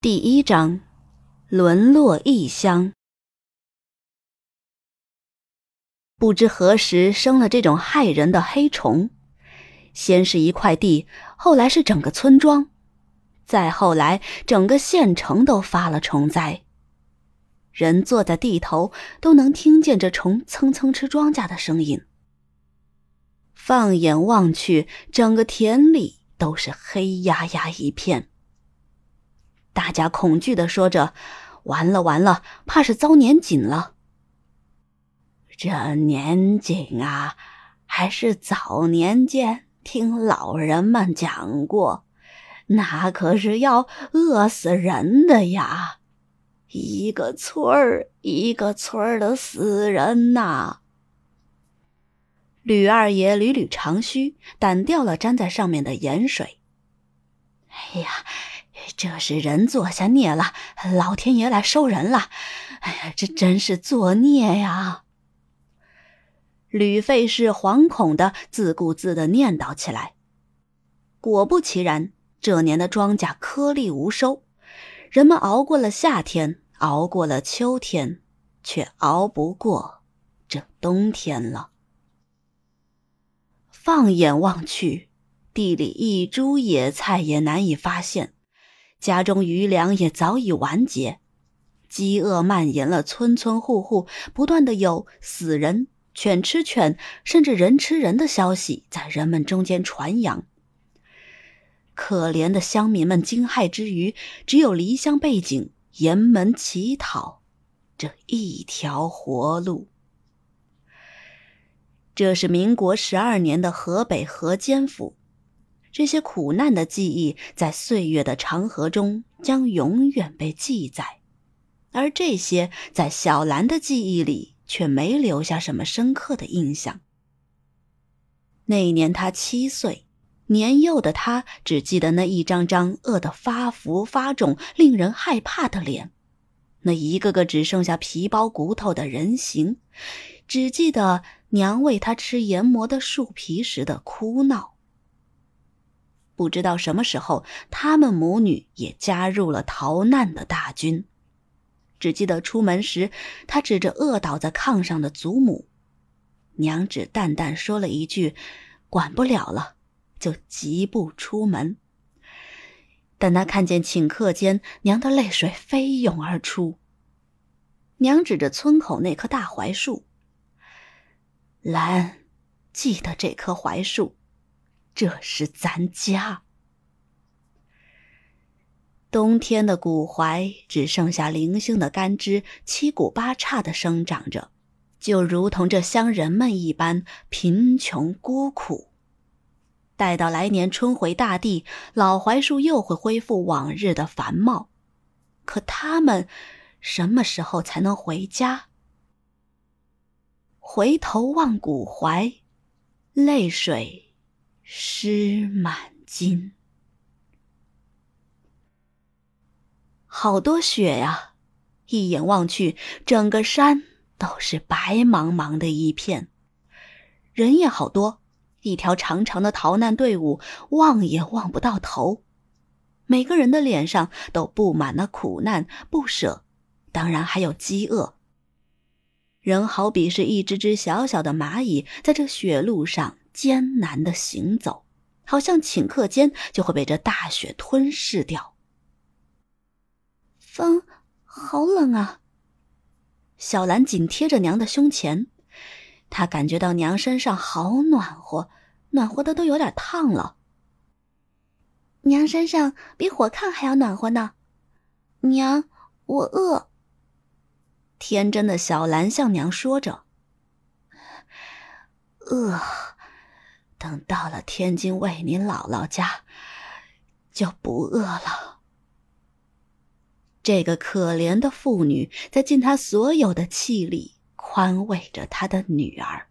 第一章，沦落异乡。不知何时生了这种害人的黑虫，先是一块地，后来是整个村庄，再后来整个县城都发了虫灾。人坐在地头都能听见这虫蹭蹭吃庄稼的声音。放眼望去，整个田里都是黑压压一片。大家恐惧的说着：“完了完了，怕是遭年锦了。”这年景啊，还是早年间听老人们讲过，那可是要饿死人的呀！一个村儿一个村儿的死人呐。吕二爷捋捋长须，掸掉了粘在上面的盐水。哎呀！这是人做下孽了，老天爷来收人了。哎呀，这真是作孽呀！吕费氏惶恐的自顾自的念叨起来。果不其然，这年的庄稼颗粒无收，人们熬过了夏天，熬过了秋天，却熬不过这冬天了。放眼望去，地里一株野菜也难以发现。家中余粮也早已完结，饥饿蔓延了村村户户，不断的有死人、犬吃犬，甚至人吃人的消息在人们中间传扬。可怜的乡民们惊骇之余，只有离乡背井、沿门乞讨这一条活路。这是民国十二年的河北河间府。这些苦难的记忆在岁月的长河中将永远被记载，而这些在小兰的记忆里却没留下什么深刻的印象。那一年她七岁，年幼的她只记得那一张张饿得发福发肿、令人害怕的脸，那一个个只剩下皮包骨头的人形，只记得娘喂她吃研磨的树皮时的哭闹。不知道什么时候，他们母女也加入了逃难的大军。只记得出门时，他指着饿倒在炕上的祖母，娘只淡淡说了一句：“管不了了”，就疾步出门。但他看见顷刻间，娘的泪水飞涌而出。娘指着村口那棵大槐树：“兰，记得这棵槐树。”这是咱家。冬天的古槐只剩下零星的干枝，七股八叉的生长着，就如同这乡人们一般贫穷孤苦。待到来年春回大地，老槐树又会恢复往日的繁茂。可他们什么时候才能回家？回头望古槐，泪水。湿满襟，好多雪呀！一眼望去，整个山都是白茫茫的一片。人也好多，一条长长的逃难队伍，望也望不到头。每个人的脸上都布满了苦难、不舍，当然还有饥饿。人好比是一只只小小的蚂蚁，在这雪路上。艰难的行走，好像顷刻间就会被这大雪吞噬掉。风好冷啊！小兰紧贴着娘的胸前，她感觉到娘身上好暖和，暖和的都有点烫了。娘身上比火炕还要暖和呢。娘，我饿。天真的小兰向娘说着：“饿。”等到了天津卫您姥姥家，就不饿了。这个可怜的妇女在尽她所有的气力宽慰着她的女儿。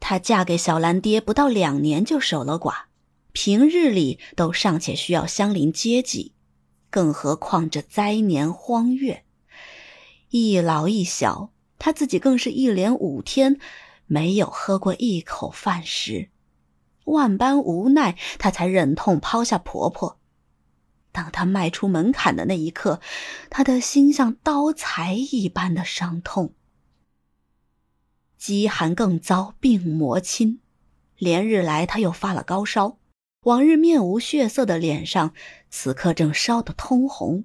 她嫁给小兰爹不到两年就守了寡，平日里都尚且需要相邻接济，更何况这灾年荒月，一老一小，她自己更是一连五天。没有喝过一口饭食，万般无奈，她才忍痛抛下婆婆。当她迈出门槛的那一刻，她的心像刀裁一般的伤痛。饥寒更遭病魔侵，连日来她又发了高烧，往日面无血色的脸上，此刻正烧得通红。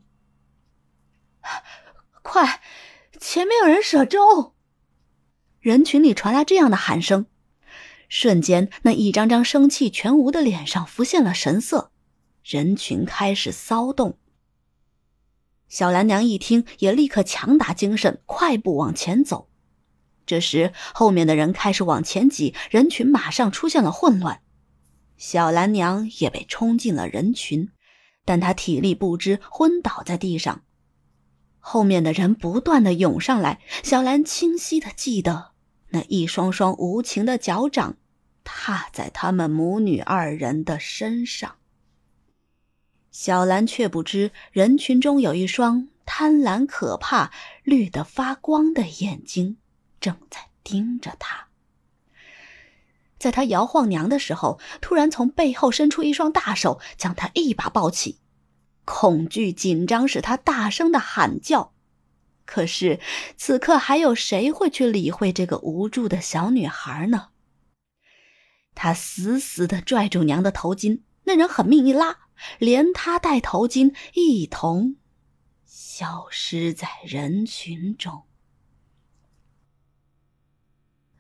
快，前面有人舍粥！人群里传来这样的喊声，瞬间，那一张张生气全无的脸上浮现了神色。人群开始骚动。小兰娘一听，也立刻强打精神，快步往前走。这时，后面的人开始往前挤，人群马上出现了混乱。小兰娘也被冲进了人群，但她体力不支，昏倒在地上。后面的人不断的涌上来，小兰清晰的记得那一双双无情的脚掌踏在他们母女二人的身上。小兰却不知，人群中有一双贪婪可怕、绿得发光的眼睛，正在盯着她。在她摇晃娘的时候，突然从背后伸出一双大手，将她一把抱起。恐惧、紧张使她大声的喊叫。可是此刻，还有谁会去理会这个无助的小女孩呢？她死死的拽住娘的头巾，那人狠命一拉。连他带头巾一同消失在人群中。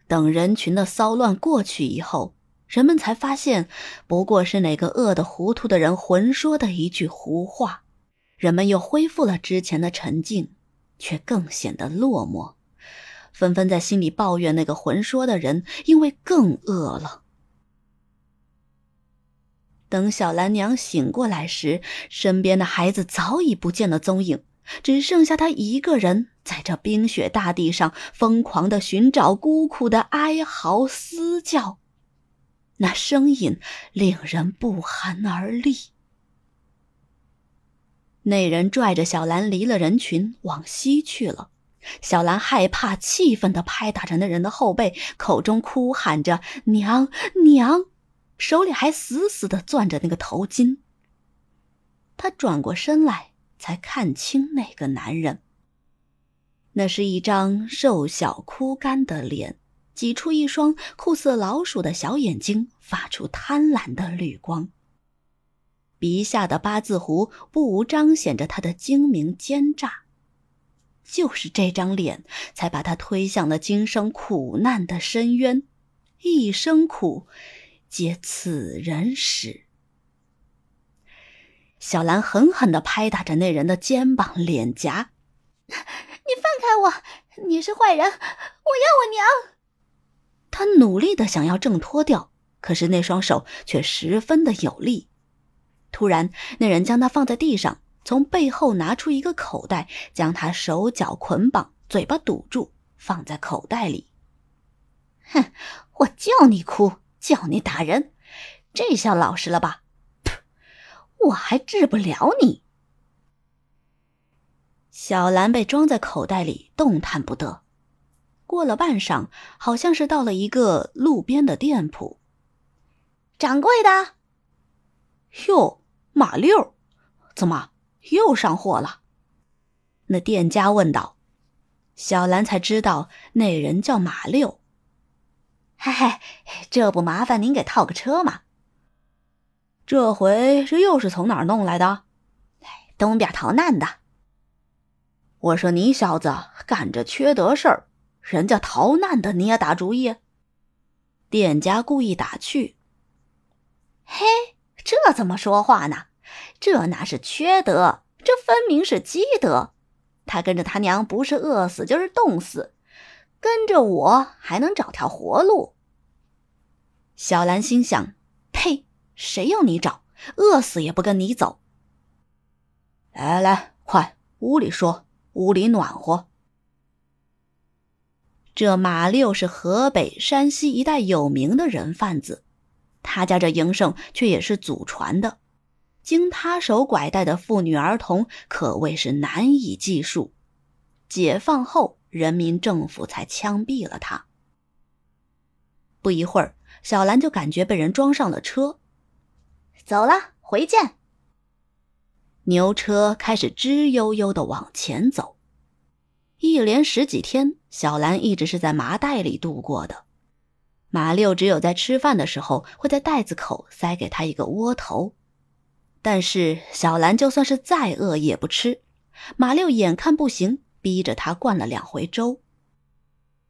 等人群的骚乱过去以后，人们才发现，不过是哪个饿得糊涂的人混说的一句胡话。人们又恢复了之前的沉静，却更显得落寞，纷纷在心里抱怨那个魂说的人，因为更饿了。等小兰娘醒过来时，身边的孩子早已不见了踪影，只剩下她一个人在这冰雪大地上疯狂的寻找，孤苦的哀嚎嘶叫，那声音令人不寒而栗。那人拽着小兰离了人群，往西去了。小兰害怕、气愤的拍打着那人的后背，口中哭喊着：“娘，娘！”手里还死死的攥着那个头巾。他转过身来，才看清那个男人。那是一张瘦小枯干的脸，挤出一双酷似老鼠的小眼睛，发出贪婪的绿光。鼻下的八字胡不无彰显着他的精明奸诈。就是这张脸，才把他推向了今生苦难的深渊，一生苦。皆此人使。小兰狠狠的拍打着那人的肩膀、脸颊：“你放开我！你是坏人！我要我娘！”他努力的想要挣脱掉，可是那双手却十分的有力。突然，那人将他放在地上，从背后拿出一个口袋，将他手脚捆绑，嘴巴堵住，放在口袋里。哼，我叫你哭！叫你打人，这下老实了吧？噗，我还治不了你。小兰被装在口袋里，动弹不得。过了半晌，好像是到了一个路边的店铺。掌柜的，哟，马六，怎么又上货了？那店家问道。小兰才知道那人叫马六。嘿嘿，这不麻烦您给套个车吗？这回这又是从哪儿弄来的？东边逃难的。我说你小子干这缺德事儿，人家逃难的你也打主意？店家故意打趣。嘿，这怎么说话呢？这哪是缺德，这分明是积德。他跟着他娘不是饿死就是冻死。跟着我还能找条活路。小兰心想：“呸！谁要你找？饿死也不跟你走。”来来，快屋里说，屋里暖和。这马六是河北、山西一带有名的人贩子，他家这营生却也是祖传的，经他手拐带的妇女儿童可谓是难以计数。解放后。人民政府才枪毙了他。不一会儿，小兰就感觉被人装上了车，走了，回见。牛车开始吱悠悠的往前走。一连十几天，小兰一直是在麻袋里度过的。马六只有在吃饭的时候，会在袋子口塞给他一个窝头。但是小兰就算是再饿也不吃。马六眼看不行，逼着他灌了两回粥。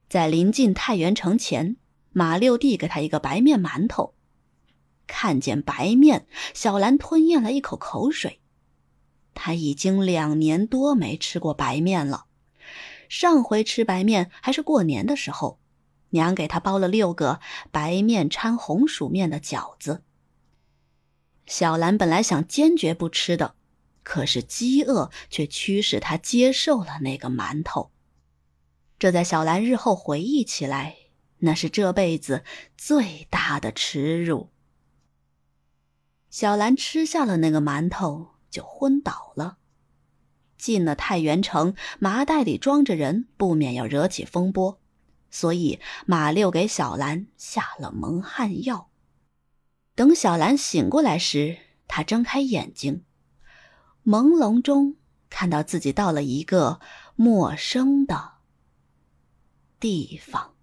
在临近太原城前，马六递给他一个白面馒头。看见白面，小兰吞咽了一口口水。他已经两年多没吃过白面了。上回吃白面还是过年的时候，娘给他包了六个白面掺红薯面的饺子。小兰本来想坚决不吃的，可是饥饿却驱使她接受了那个馒头。这在小兰日后回忆起来，那是这辈子最大的耻辱。小兰吃下了那个馒头，就昏倒了。进了太原城，麻袋里装着人，不免要惹起风波，所以马六给小兰下了蒙汗药。等小兰醒过来时，她睁开眼睛，朦胧中看到自己到了一个陌生的地方。